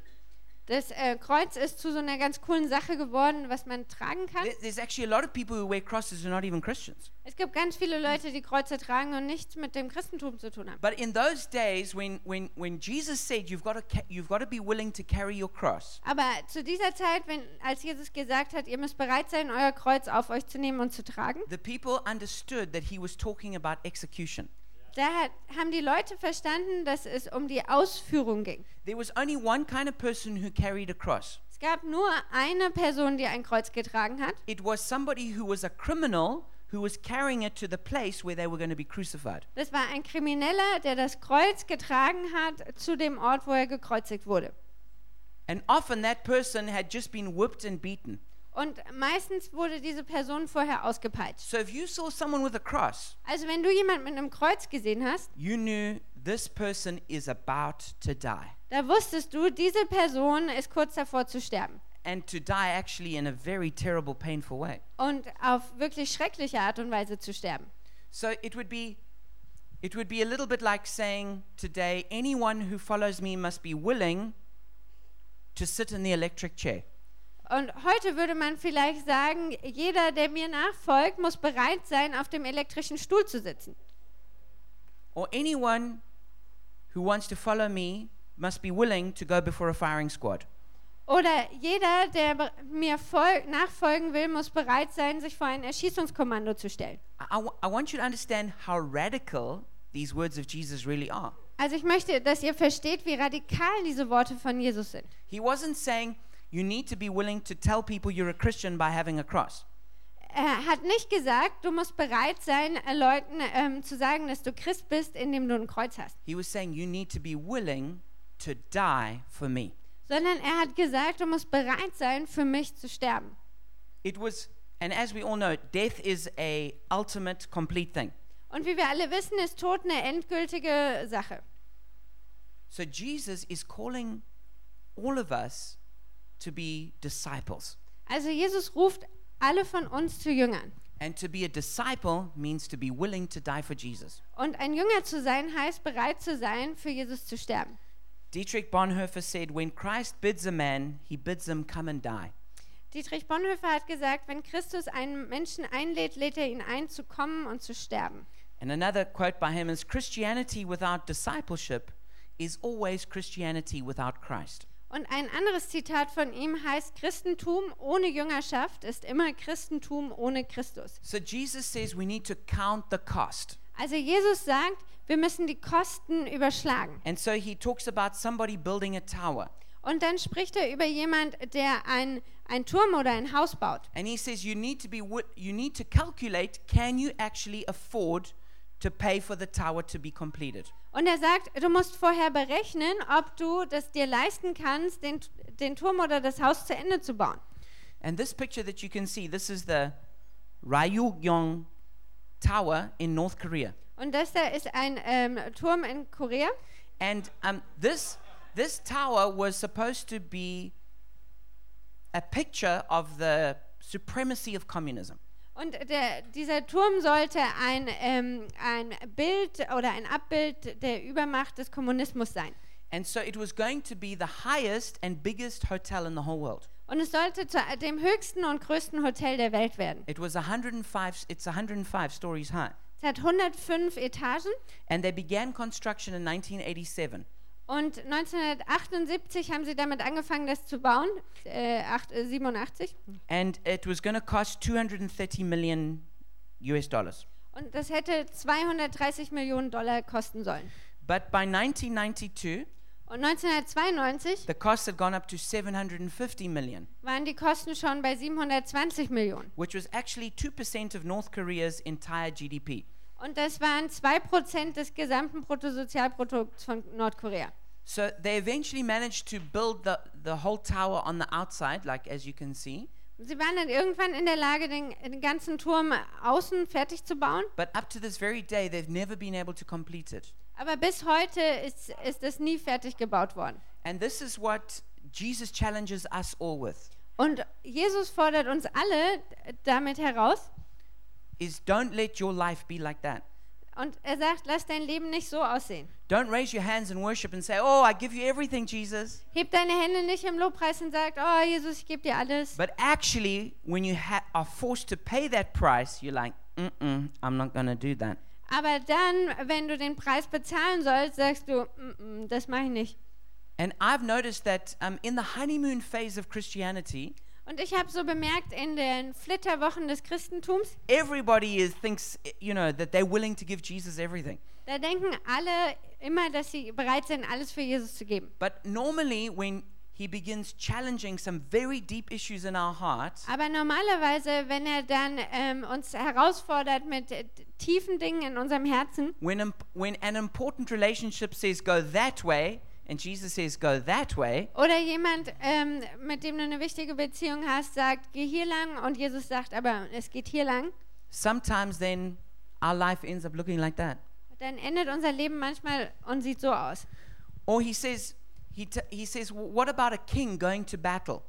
Das äh, Kreuz ist zu so einer ganz coolen Sache geworden, was man tragen kann. There- There's actually a lot of people who wear crosses who are not even Christians. Es gibt ganz viele Leute, die Kreuze tragen und nichts mit dem Christentum zu tun haben. But in those days, when, when, when Jesus said you've got, to you've got to be willing to carry your cross, Aber zu dieser Zeit, wenn, als Jesus gesagt hat, ihr müsst bereit sein, euer Kreuz auf euch zu nehmen und zu tragen, the people understood that he was talking about execution. Da hat, haben die Leute verstanden, dass es um die Ausführung ging. There was only one kind of person who carried a cross. Es gab nur eine Person, die ein Kreuz getragen hat. It was somebody who was a criminal who was carrying it to the place where they were going to be crucified. Das war ein Krimineller, der das Kreuz getragen hat zu dem Ort, wo er gekreuzigt wurde. And often that person had just been whipped and beaten. Und meistens wurde diese Person vorher ausgepeitscht. So if you saw someone with a cross, Also wenn du jemanden mit einem Kreuz gesehen hast, you knew this person is about to die. da wusstest du, diese Person ist kurz davor zu sterben. And to die actually in a very terrible, painful way. Und auf wirklich schreckliche Art und Weise zu sterben. So it would be it would be a little bit like saying today anyone who follows me must be willing to sit in the electric chair. Und heute würde man vielleicht sagen, jeder, der mir nachfolgt, muss bereit sein, auf dem elektrischen Stuhl zu sitzen. Or anyone who wants to follow me must be willing to go before a firing squad. Oder jeder, der mir fol- nachfolgen will, muss bereit sein, sich vor ein Erschießungskommando zu stellen. I, I want you to understand how radical these words of Jesus really are. Also ich möchte, dass ihr versteht, wie radikal diese Worte von Jesus sind. He wasn't saying you need to be willing to tell people you're a Christian by having a cross. Er hat nicht gesagt, du musst bereit sein, äh, Leuten ähm, zu sagen, dass du Christ bist, indem du ein Kreuz hast. He was saying you need to be willing to die for me. sondern er hat gesagt, du musst bereit sein, für mich zu sterben. It was, and as we all know, death is a ultimate, complete thing. Und wie wir alle wissen, ist Tod eine endgültige Sache. So Jesus is calling all of us to be disciples. Also Jesus ruft alle von uns zu Jüngern. And to be a disciple means to be willing to die for Jesus. Und ein Jünger zu sein heißt bereit zu sein, für Jesus zu sterben. Dietrich Bonhoeffer said, When Christ bids a man, he bids him come and die. Dietrich Bonhoeffer hat gesagt, wenn Christus einen Menschen einlädt, lädt er ihn ein, zu kommen und zu sterben. And another quote by him is Christianity without discipleship is always Christianity without Christ. Und ein anderes Zitat von ihm heißt, Christentum ohne Jüngerschaft ist immer Christentum ohne Christus. So Jesus says we need to count the cost. Also Jesus sagt, wir müssen die Kosten überschlagen. And so he talks about somebody building a tower. Und dann spricht er über jemand, der ein, ein Turm oder ein Haus baut. And he says you need to be you need to calculate can you actually afford to pay for the tower to be completed. Und er sagt, du musst vorher berechnen, ob du das dir leisten kannst, den, den Turm oder das Haus zu Ende zu bauen. And this picture that you can see, this is the Ryugyong Tower in North Korea. Und das da ist ein ähm, Turm in Korea. And um, this this tower was supposed to be a picture of the supremacy of communism. Und der, dieser Turm sollte ein, ähm, ein Bild oder ein Abbild der Übermacht des Kommunismus sein. And so it was going to be the highest and biggest hotel in the whole world. Und es sollte zu dem höchsten und größten Hotel der Welt werden. It was 105 it's 105 stories high. Es hat 105 Etagen And they began construction in 1987. und 1978 haben sie damit angefangen, das zu bauen, äh, acht- äh, 87. And it was going to cost 230 million US dollars. Und das hätte 230 Millionen Dollar kosten sollen. But by 1992, Und 1992 the cost had gone up to 750 million, waren die Kosten schon bei 720 Millionen. which was actually 2% of North Korea's entire GDP. Und das waren 2% des gesamten Bruttosozialprodukts von Nordkorea. So they eventually managed to build the, the whole tower on the outside, like as you can see. Sie waren dann irgendwann in der Lage, den, den ganzen Turm außen fertig zu bauen. But up to this very day, they've never been able to complete it. Aber bis heute ist, ist es nie fertig gebaut worden. And this is what Jesus challenges us all with Und Jesus fordert uns alle damit heraus. Is don't let your life be like that. Und er sagt, lass dein Leben nicht so aussehen. Don't raise your hands in worship and say, "Oh, I give you everything, Jesus." Heb deine Hände nicht im Lobpreis und sag, oh Jesus, ich gebe dir alles. But actually, when you are forced to pay that price, you're like, "Mm-mm, I'm not going to do that." Aber dann, wenn du den Preis bezahlen sollst, sagst du, "Mm, mm, das mache ich nicht. And I've noticed that um, in the honeymoon phase of Christianity, Und ich habe so bemerkt, in den Flitterwochen des Christentums, everybody is, thinks, you know, that they're willing to give Jesus everything. da denken alle immer, dass sie bereit sind, alles für Jesus zu geben. But normally, when he begins challenging some very deep issues in our hearts, Aber normalerweise, wenn er dann ähm, uns herausfordert mit äh, tiefen Dingen in unserem Herzen, when, when an important relationship says go that way, and Jesus says go that way, oder jemand, ähm, mit dem du eine wichtige Beziehung hast, sagt, geh hier lang und Jesus sagt, aber es geht hier lang, sometimes then our life ends up looking like that. dann endet unser Leben manchmal und sieht so aus. Or he says, he, he says, "Well, what about a king going to battle?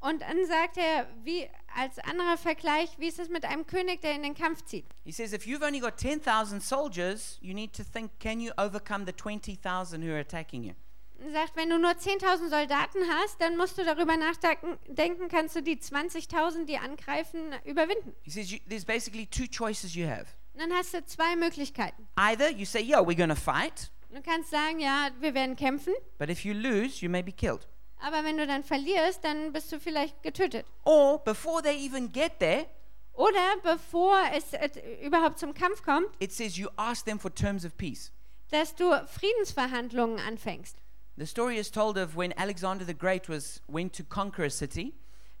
Und dann sagt er, wie als anderer Vergleich, wie ist es mit einem König, der in den Kampf zieht? He says, if you've only got 10,000 soldiers, you need to think, can you overcome the 20,000 who are attacking you? Sagt, wenn du nur 10.000 Soldaten hast, dann musst du darüber nachdenken, denken, kannst du die 20.000, die angreifen, überwinden. He says, you, there's basically two choices you have. Und dann hast du zwei Möglichkeiten. Either you say, yeah, we're to fight, Du kannst sagen, ja, wir werden kämpfen, but if you lose, you may be killed. aber wenn du dann verlierst, dann bist du vielleicht getötet. Or before they even get there, Oder bevor es äh, überhaupt zum Kampf kommt, it says you ask them for terms of peace. dass du Friedensverhandlungen anfängst. The story is told of when Alexander the Great was went to conquer a city.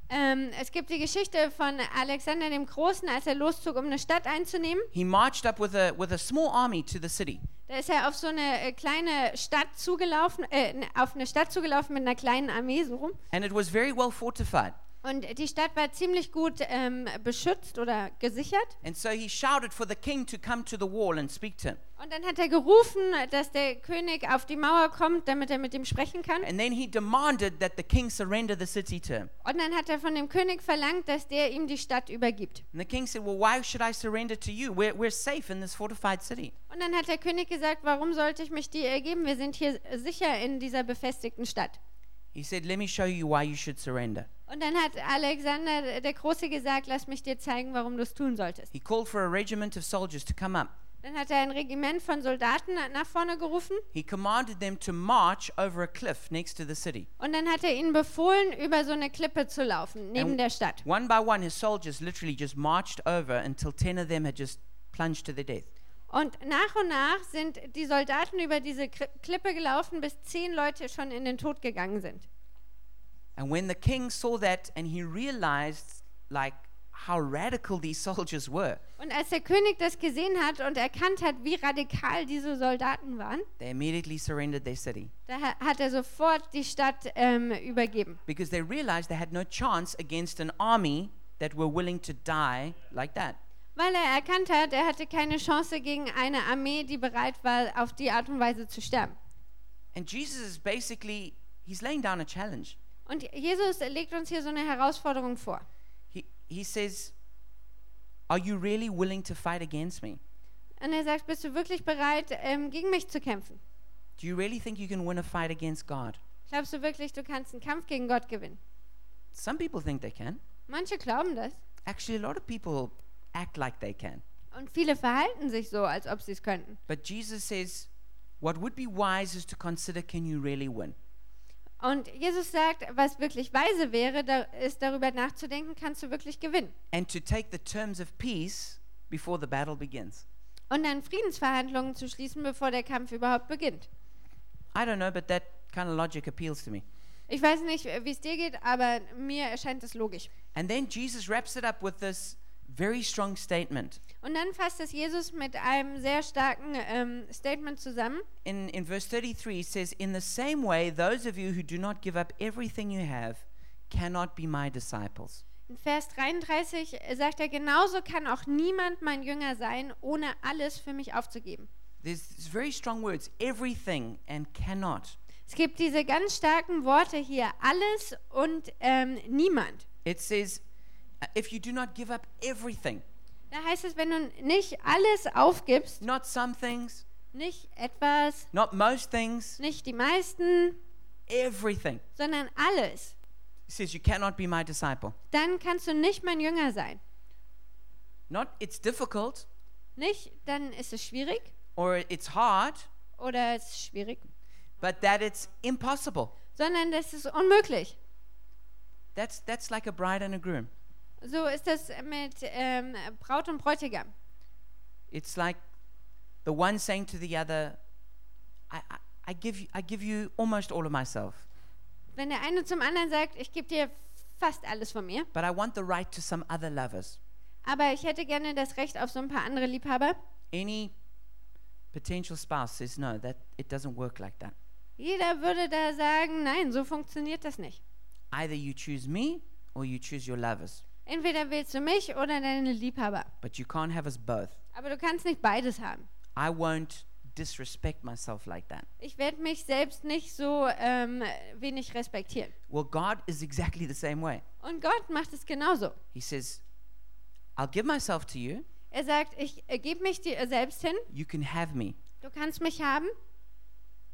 Ähm, es gibt die Geschichte von Alexander dem Großen, als er loszog, um eine Stadt einzunehmen. He marched up with a with a small army to the city. Da ist er auf so eine äh, kleine Stadt zugelaufen, äh, auf eine Stadt zugelaufen mit einer kleinen Armee so rum. And it was very well fortified. Und die Stadt war ziemlich gut ähm, beschützt oder gesichert. And so he shouted for the king to come to the wall and speak to him. Und dann hat er gerufen, dass der König auf die Mauer kommt, damit er mit ihm sprechen kann. And then he demanded that the king surrender the city to him. Und dann hat er von dem König verlangt, dass der ihm die Stadt übergibt. And the king said, Well, why should I surrender to you? We're, we're safe in this fortified city. Und dann hat der König gesagt, warum sollte ich mich dir ergeben? Wir sind hier sicher in dieser befestigten Stadt. He said, Let me show you why you should surrender. Und dann hat Alexander der Große gesagt, lass mich dir zeigen, warum du es tun solltest. He called for a regiment of soldiers to come up. Dann hat er ein Regiment von Soldaten nach vorne gerufen He commanded them to march over a cliff next to the city. und dann hat er ihnen befohlen, über so eine Klippe zu laufen, neben And der Stadt. One by one, his soldiers literally just marched over until 10 of them had just plunged to their death. Und nach und nach sind die Soldaten über diese Klippe gelaufen, bis zehn Leute schon in den Tod gegangen sind. And when the king saw that and he realized, like, how radical these soldiers were, Und als der König das gesehen hat und erkannt hat, wie radikal diese Soldaten waren, they immediately surrendered their city da ha- hat er sofort die Stadt ähm, übergeben. because they realized they had no chance against an army that were willing to die like that. Weil er erkannt hat, er hatte keine Chance gegen eine Armee, die bereit war, auf die Art und Weise zu sterben. And Jesus is basically, he's laying down a challenge. Und Jesus legt uns hier so eine Herausforderung vor. He, says, Are you really willing to fight against me? Und er sagt, bist du wirklich bereit, ähm, gegen mich zu kämpfen? Do you really think you can win a fight against God? Glaubst du wirklich, du kannst einen Kampf gegen Gott gewinnen? Some people think they can. Manche glauben das. Actually, a lot of people act like they can. Und viele verhalten sich so, als ob sie es könnten. But Jesus says, What would be wise is to consider can you really win? Und Jesus sagt, was wirklich weise wäre, da ist darüber nachzudenken, kannst du wirklich gewinnen. And to take the terms of peace before the battle begins. Und dann Friedensverhandlungen zu schließen, bevor der Kampf überhaupt beginnt. I don't know, but that kind of logic appeals to me. Ich weiß nicht, wie es dir geht, aber mir erscheint es logisch. And then Jesus wraps it up with this very strong statement. Und dann fasst es Jesus mit einem sehr starken ähm, Statement zusammen. In, in verse 33, he says, In the same way, those of you who do not give up everything you have cannot be my disciples. In Vers 33 sagt er, genauso kann auch niemand mein Jünger sein, ohne alles für mich aufzugeben. There's these very strong words everything and cannot. Es gibt diese ganz starken Worte hier, alles und ähm, niemand. It says, If you do not give up everything, Da heißt es, wenn du nicht alles aufgibst, not some things, nicht etwas, not most things, nicht die meisten, everything. sondern alles, He says, You cannot be my disciple. dann kannst du nicht mein Jünger sein. Not it's difficult Nicht, dann ist es schwierig or it's hard, oder es ist schwierig, but that it's impossible. sondern das ist unmöglich. That's, that's like a bride and a groom. So ist das mit ähm, Braut und Bräutigam. It's like the one saying to the other, I, I, I, give, you, I give you almost all of myself, Wenn der eine zum anderen sagt, ich gebe dir fast alles von mir, but I want the right to some other lovers. aber ich hätte gerne das Recht auf so ein paar andere Liebhaber. Any potential spouse says, No, that, it doesn't work like that. Jeder würde da sagen, nein, so funktioniert das nicht. Either you choose me or you choose your lovers, Entweder wählst du mich oder deine Liebhaber. but you can't have us both. Aber du kannst nicht beides haben. I won't disrespect myself like that. Ich werde mich selbst nicht so ähm, wenig respektieren. Well, God is exactly the same way. Und Gott macht es genauso. He says, I'll give myself to you. Er sagt, ich äh, gebe mich dir selbst hin, You can have me, du kannst mich haben,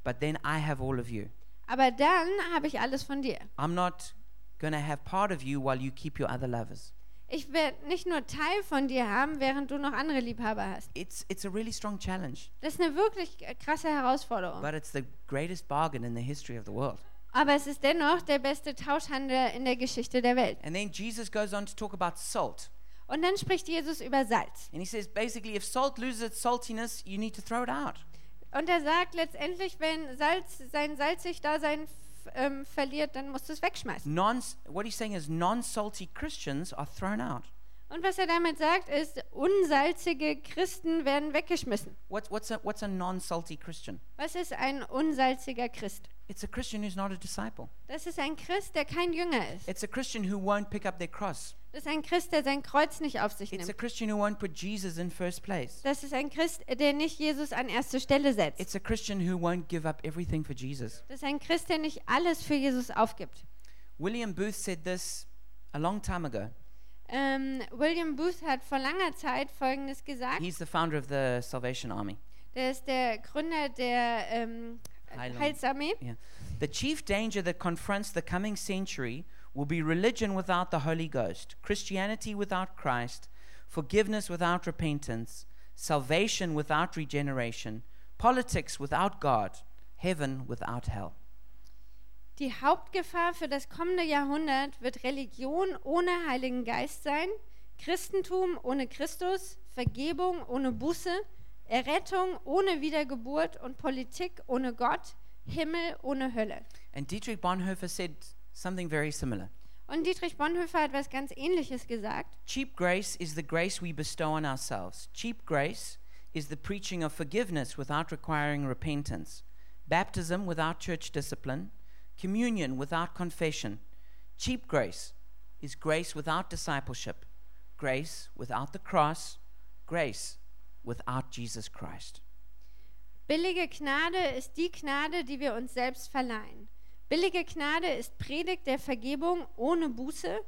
but then I have all of you. aber dann habe ich alles von dir. I'm not going to have part of you while you keep your other lovers. Ich werde nicht nur Teil von dir haben, während du noch andere Liebhaber hast. It's, it's a really strong challenge, Das ist eine wirklich krasse Herausforderung. but it's the greatest bargain in the history of the world. Aber es ist dennoch der beste Tauschhandel in der Geschichte der Welt. And then Jesus goes on to talk about salt. Und dann spricht Jesus über Salz. And he says basically, if salt loses its saltiness, you need to throw it out. Und er sagt letztendlich, wenn Salz sein salzig Dasein ähm, verliert, dann musst du es wegschmeißen. Non, what he's saying is non salty Christians are thrown out. Und was er damit sagt, ist, unsalzige Christen werden weggeschmissen. What's, what's, a, what's a non salty Christian? Was ist ein unsalziger Christ? It's a Christian who's not a disciple. Das ist ein Christ, der kein Jünger ist. It's a Christian who won't pick up their cross. Das ist ein Christ, der sein Kreuz nicht auf sich It's a nimmt. Christian who won't put Jesus in first place. Das ist ein Christ, der nicht Jesus an erste Stelle setzt. It's a Christian who won't give up everything for Jesus. Das ist ein Christ, der nicht alles für Jesus aufgibt. William Booth said this a long time ago. Ähm, William Booth hat vor langer Zeit Folgendes gesagt. He's the founder of the Salvation Army. Der ist der Gründer der ähm, Heilung. Heilsarmee. Yeah. The chief danger that confronts the coming century will be religion without the Holy Ghost, Christianity without Christ, forgiveness without repentance, salvation without regeneration, politics without God, heaven without hell. Die Hauptgefahr für das kommende Jahrhundert wird Religion ohne Heiligen Geist sein, Christentum ohne Christus, Vergebung ohne Buße, Errettung ohne Wiedergeburt und Politik ohne Gott, Himmel ohne Hölle. And Dietrich Bonhoeffer said something very similar. Und Dietrich Bonhoeffer hat was ganz Ähnliches gesagt. Cheap grace is the grace we bestow on ourselves. Cheap grace is the preaching of forgiveness without requiring repentance, baptism without church discipline, communion without confession. Cheap grace is grace without discipleship, grace without the cross, grace without Jesus Christ. Billige Gnade ist die Gnade, die wir uns selbst verleihen. Billige Gnade ist Predigt der Vergebung ohne Buße,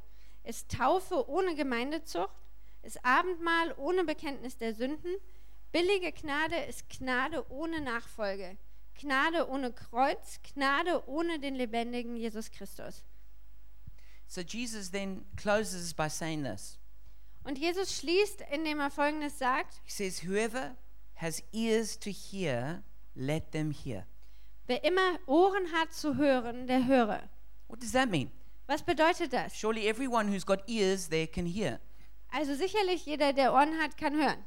ist Taufe ohne Gemeindezucht, ist Abendmahl ohne Bekenntnis der Sünden. Billige Gnade ist Gnade ohne Nachfolge, Gnade ohne Kreuz, Gnade ohne den lebendigen Jesus Christus. So Jesus then closes by saying this Und Jesus schließt, indem er Folgendes sagt, He says, Whoever has ears to hear, let them hear. Wer immer Ohren hat zu hören, der höre. What does that mean? Was bedeutet das? Surely everyone who's got ears there can hear. Also sicherlich jeder, der Ohren hat, kann hören.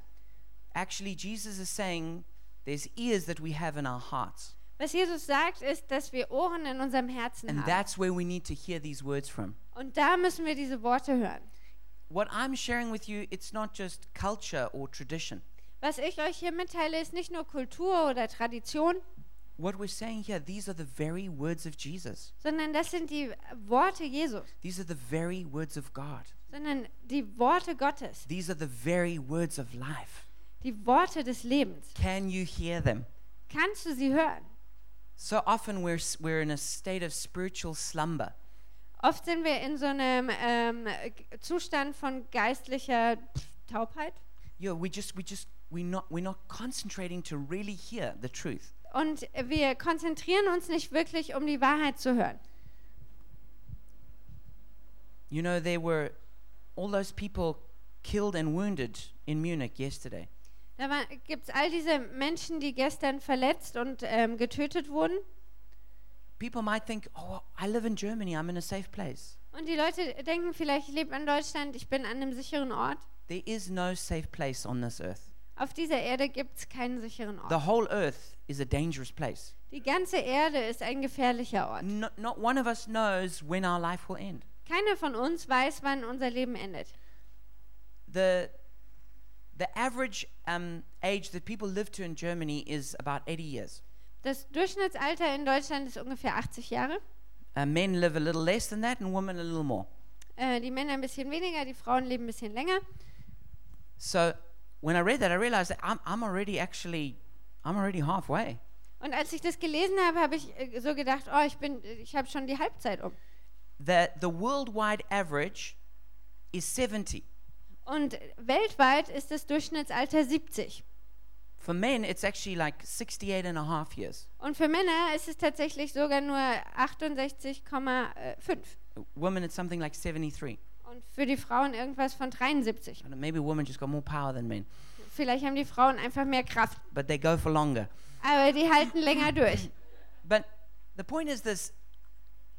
Actually, Jesus is saying there's ears that we have in our hearts. Was Jesus sagt, ist, dass wir Ohren in unserem Herzen And haben. that's where we need to hear these words from. Und da müssen wir diese Worte hören. What I'm sharing with you, it's not just culture or tradition. Was ich euch hier mitteile, ist nicht nur Kultur oder Tradition, What we're saying here, these are the very words of Jesus. sondern das sind die Worte Jesus, These are the very words of God. sondern die Worte Gottes, These are the very words of life. die Worte des Lebens. Can you hear them? Kannst du sie hören? So often we're, we're in a state of spiritual slumber. Oft sind wir in so einem ähm, Zustand von geistlicher Taubheit Yeah, we just, we just, we're not, we're not concentrating to really hear the truth. Und wir konzentrieren uns nicht wirklich, um die Wahrheit zu hören. You know, there were all those people killed and wounded in Munich yesterday. Da gibt es all diese Menschen, die gestern verletzt und ähm, getötet wurden. People might think, oh, I live in Germany, I'm in a safe place. Und die Leute denken vielleicht, ich lebe in Deutschland, ich bin an einem sicheren Ort. There is no safe place on this earth. Auf dieser Erde gibt es keinen sicheren Ort. The whole earth is a dangerous place. Die ganze Erde ist ein gefährlicher Ort. No, not one of us knows when our life will end. Keiner von uns weiß, wann unser Leben endet. The, the average um, age that people live to in Germany is about 80 years. Das Durchschnittsalter in Deutschland ist ungefähr 80 Jahre. Uh, men live a little less than that, and women a little more. Äh, die Männer ein bisschen weniger, die Frauen leben ein bisschen länger. So when I read that, I realized that I'm, I'm already actually, I'm already halfway. Und als ich das gelesen habe, habe ich äh, so gedacht, oh, ich bin, ich habe schon die Halbzeit um. The, the worldwide average is 70. Und weltweit ist das Durchschnittsalter 70. For men, it's actually like 68 and a half years. Und für Männer ist es tatsächlich sogar nur 68,5. Women, it's something like 73. Und für die Frauen irgendwas von 73. I don't know, maybe women just got more power than men, Vielleicht haben die Frauen einfach mehr Kraft. but they go for longer. Aber die halten länger durch. But the point is this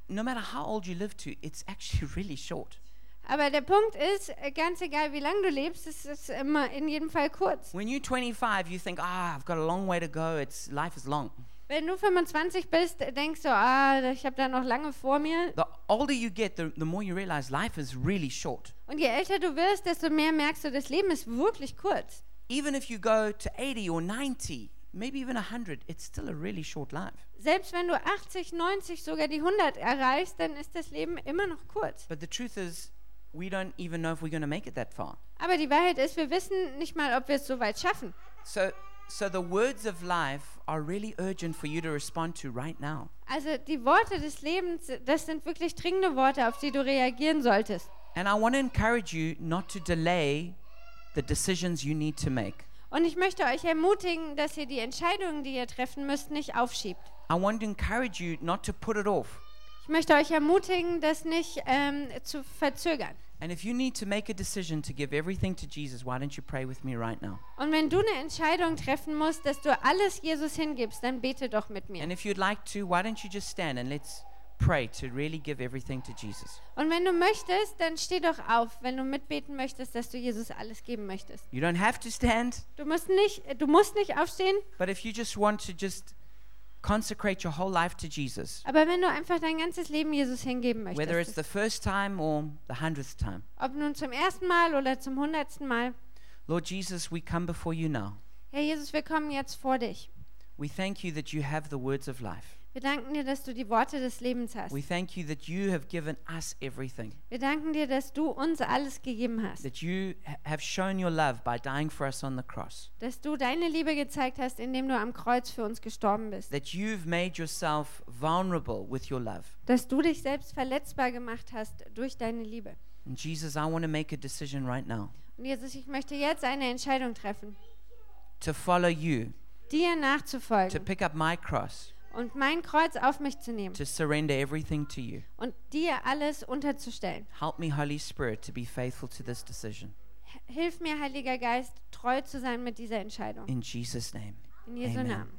no matter how old you live to, it's actually really short. Aber der Punkt ist, äh, ganz egal wie lange du lebst, es ist immer in jedem Fall kurz. When you're 25, you think, ah, I've got a long way to go. It's life is long. Wenn du 25 bist, denkst du, ah, ich habe da noch lange vor mir. The older you get, the, the more you realize life is really short. Und je älter du wirst, desto mehr merkst du, das Leben ist wirklich kurz. Even if you go to 80 or 90, maybe even 100, it's still a really short life. Selbst wenn du 80, 90, sogar die 100 erreichst, dann ist das Leben immer noch kurz. But the truth is, we don't even know if we're going to make it that far. Aber die Wahrheit ist, wir wissen nicht mal, ob wir es so weit schaffen. So, so the words of life are really urgent for you to respond to right now. Also die Worte des Lebens, das sind wirklich dringende Worte, auf die du reagieren solltest. And I want to encourage you not to delay the decisions you need to make. Und ich möchte euch ermutigen, dass ihr die Entscheidungen, die ihr treffen müsst, nicht aufschiebt. I want to encourage you not to put it off. Ich möchte euch ermutigen, das nicht ähm, zu verzögern. And if you need to make a decision to give everything to Jesus, why don't you pray with me right now? Und wenn du eine Entscheidung treffen musst, dass du alles Jesus hingibst, dann bete doch mit mir. And if you'd like to, why don't you just stand and let's pray to really give everything to Jesus? Und wenn du möchtest, dann steh doch auf, wenn du mitbeten möchtest, dass du Jesus alles geben möchtest. You don't have to stand, Du musst nicht, du musst nicht aufstehen, but if you just want to just consecrate your whole life to Jesus, aber wenn du einfach dein ganzes Leben Jesus hingeben whether it's möchtest, the first time or the hundredth time, ob nun zum ersten Mal oder zum hundertsten Mal, Lord Jesus, we come before you now. Herr Jesus, wir kommen jetzt vor dich. We thank you that you have the words of life. Wir danken dir, dass du die Worte des Lebens hast. We thank you that you have given us everything, Wir danken dir, dass du uns alles gegeben hast. that you ha- have shown your love by dying for us on the cross, Dass du deine Liebe gezeigt hast, indem du am Kreuz für uns gestorben bist. that you've made yourself vulnerable with your love. Dass du dich selbst verletzbar gemacht hast durch deine Liebe. And Jesus, I want to make a decision right now Und Jesus, ich möchte jetzt eine Entscheidung treffen, to follow you, dir to nachzufolgen pick up my cross, und mein Kreuz auf mich zu nehmen to surrender everything to you. und dir alles unterzustellen. Help me, Holy Spirit, to be faithful to this decision. Hilf mir, Heiliger Geist, treu zu sein mit dieser Entscheidung. In Jesus' name. In Jesu Amen. Namen.